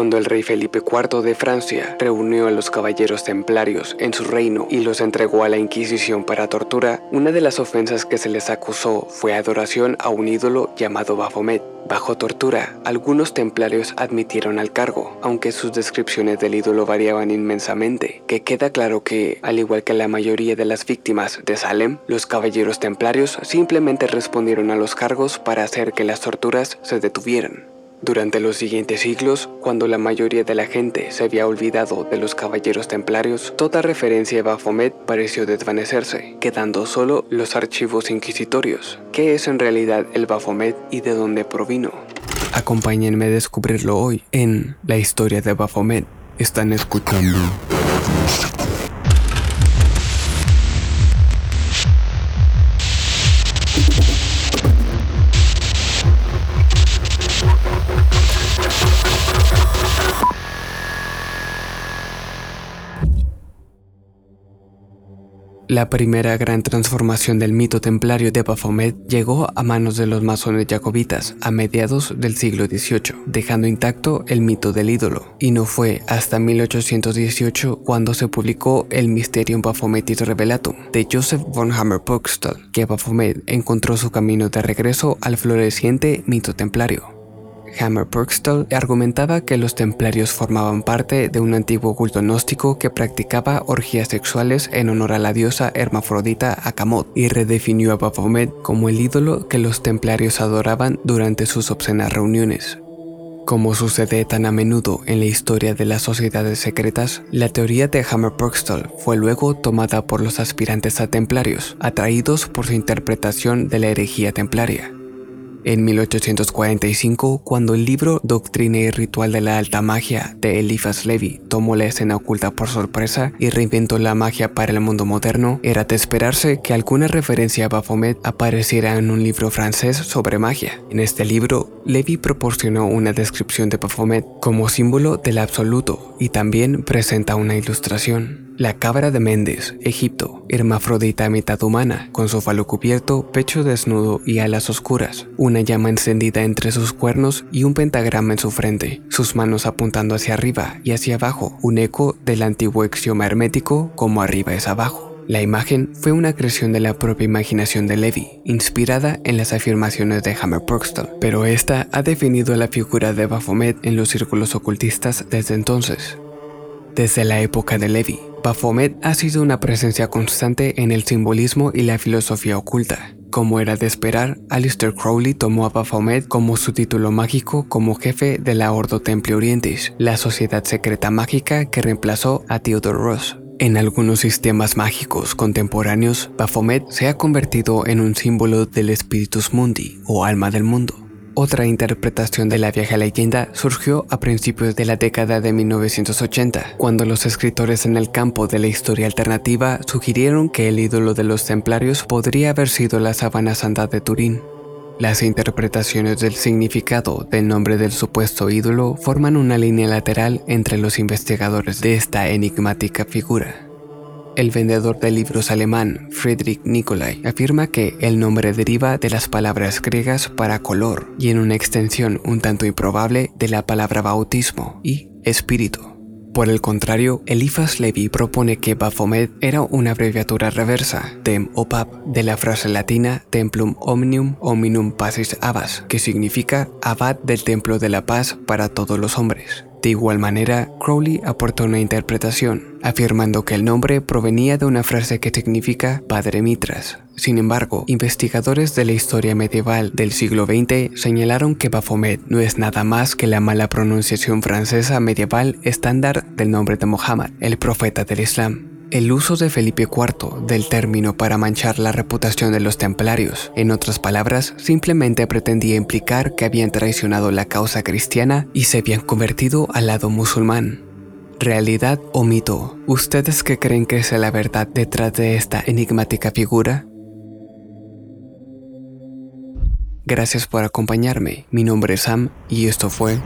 Cuando el rey Felipe IV de Francia reunió a los caballeros templarios en su reino y los entregó a la Inquisición para tortura, una de las ofensas que se les acusó fue adoración a un ídolo llamado Baphomet. Bajo tortura, algunos templarios admitieron al cargo, aunque sus descripciones del ídolo variaban inmensamente, que queda claro que, al igual que la mayoría de las víctimas de Salem, los caballeros templarios simplemente respondieron a los cargos para hacer que las torturas se detuvieran. Durante los siguientes siglos, cuando la mayoría de la gente se había olvidado de los caballeros templarios, toda referencia a Baphomet pareció desvanecerse, quedando solo los archivos inquisitorios. ¿Qué es en realidad el Baphomet y de dónde provino? Acompáñenme a descubrirlo hoy en La historia de Baphomet. Están escuchando La primera gran transformación del mito templario de Baphomet llegó a manos de los masones jacobitas a mediados del siglo XVIII, dejando intacto el mito del ídolo. Y no fue hasta 1818 cuando se publicó el Mysterium Baphometis Revelatum de Joseph von Hammer-Purgstall que Baphomet encontró su camino de regreso al floreciente mito templario. Hammer Purkstall argumentaba que los templarios formaban parte de un antiguo culto gnóstico que practicaba orgías sexuales en honor a la diosa hermafrodita Akamot y redefinió a Baphomet como el ídolo que los templarios adoraban durante sus obscenas reuniones. Como sucede tan a menudo en la historia de las sociedades secretas, la teoría de Hammer Purkstall fue luego tomada por los aspirantes a templarios, atraídos por su interpretación de la herejía templaria. En 1845, cuando el libro Doctrina y Ritual de la Alta Magia de Eliphas Levi tomó la escena oculta por sorpresa y reinventó la magia para el mundo moderno, era de esperarse que alguna referencia a Baphomet apareciera en un libro francés sobre magia. En este libro, Levi proporcionó una descripción de Baphomet como símbolo del absoluto y también presenta una ilustración. La cabra de Méndez, Egipto, hermafrodita mitad humana, con su falo cubierto, pecho desnudo y alas oscuras, una llama encendida entre sus cuernos y un pentagrama en su frente, sus manos apuntando hacia arriba y hacia abajo, un eco del antiguo axioma hermético como arriba es abajo. La imagen fue una creación de la propia imaginación de Levi, inspirada en las afirmaciones de Hammer Proxton, pero esta ha definido la figura de Baphomet en los círculos ocultistas desde entonces. Desde la época de Levi, Baphomet ha sido una presencia constante en el simbolismo y la filosofía oculta. Como era de esperar, Alistair Crowley tomó a Baphomet como su título mágico como jefe de la Ordo Templi Orientis, la sociedad secreta mágica que reemplazó a Theodore Ross. En algunos sistemas mágicos contemporáneos, Baphomet se ha convertido en un símbolo del Spiritus Mundi o alma del mundo. Otra interpretación de la vieja leyenda surgió a principios de la década de 1980, cuando los escritores en el campo de la historia alternativa sugirieron que el ídolo de los templarios podría haber sido la sabana santa de Turín. Las interpretaciones del significado del nombre del supuesto ídolo forman una línea lateral entre los investigadores de esta enigmática figura. El vendedor de libros alemán Friedrich Nicolai afirma que el nombre deriva de las palabras griegas para color y en una extensión un tanto improbable de la palabra bautismo y espíritu. Por el contrario, Eliphas Levi propone que Baphomet era una abreviatura reversa, tem o pap, de la frase latina templum omnium hominum pacis abbas, que significa abad del templo de la paz para todos los hombres. De igual manera, Crowley aportó una interpretación, afirmando que el nombre provenía de una frase que significa Padre Mitras. Sin embargo, investigadores de la historia medieval del siglo XX señalaron que Baphomet no es nada más que la mala pronunciación francesa medieval estándar del nombre de Mohammed, el profeta del Islam. El uso de Felipe IV del término para manchar la reputación de los templarios, en otras palabras, simplemente pretendía implicar que habían traicionado la causa cristiana y se habían convertido al lado musulmán. ¿Realidad o mito? ¿Ustedes qué creen que es la verdad detrás de esta enigmática figura? Gracias por acompañarme, mi nombre es Sam y esto fue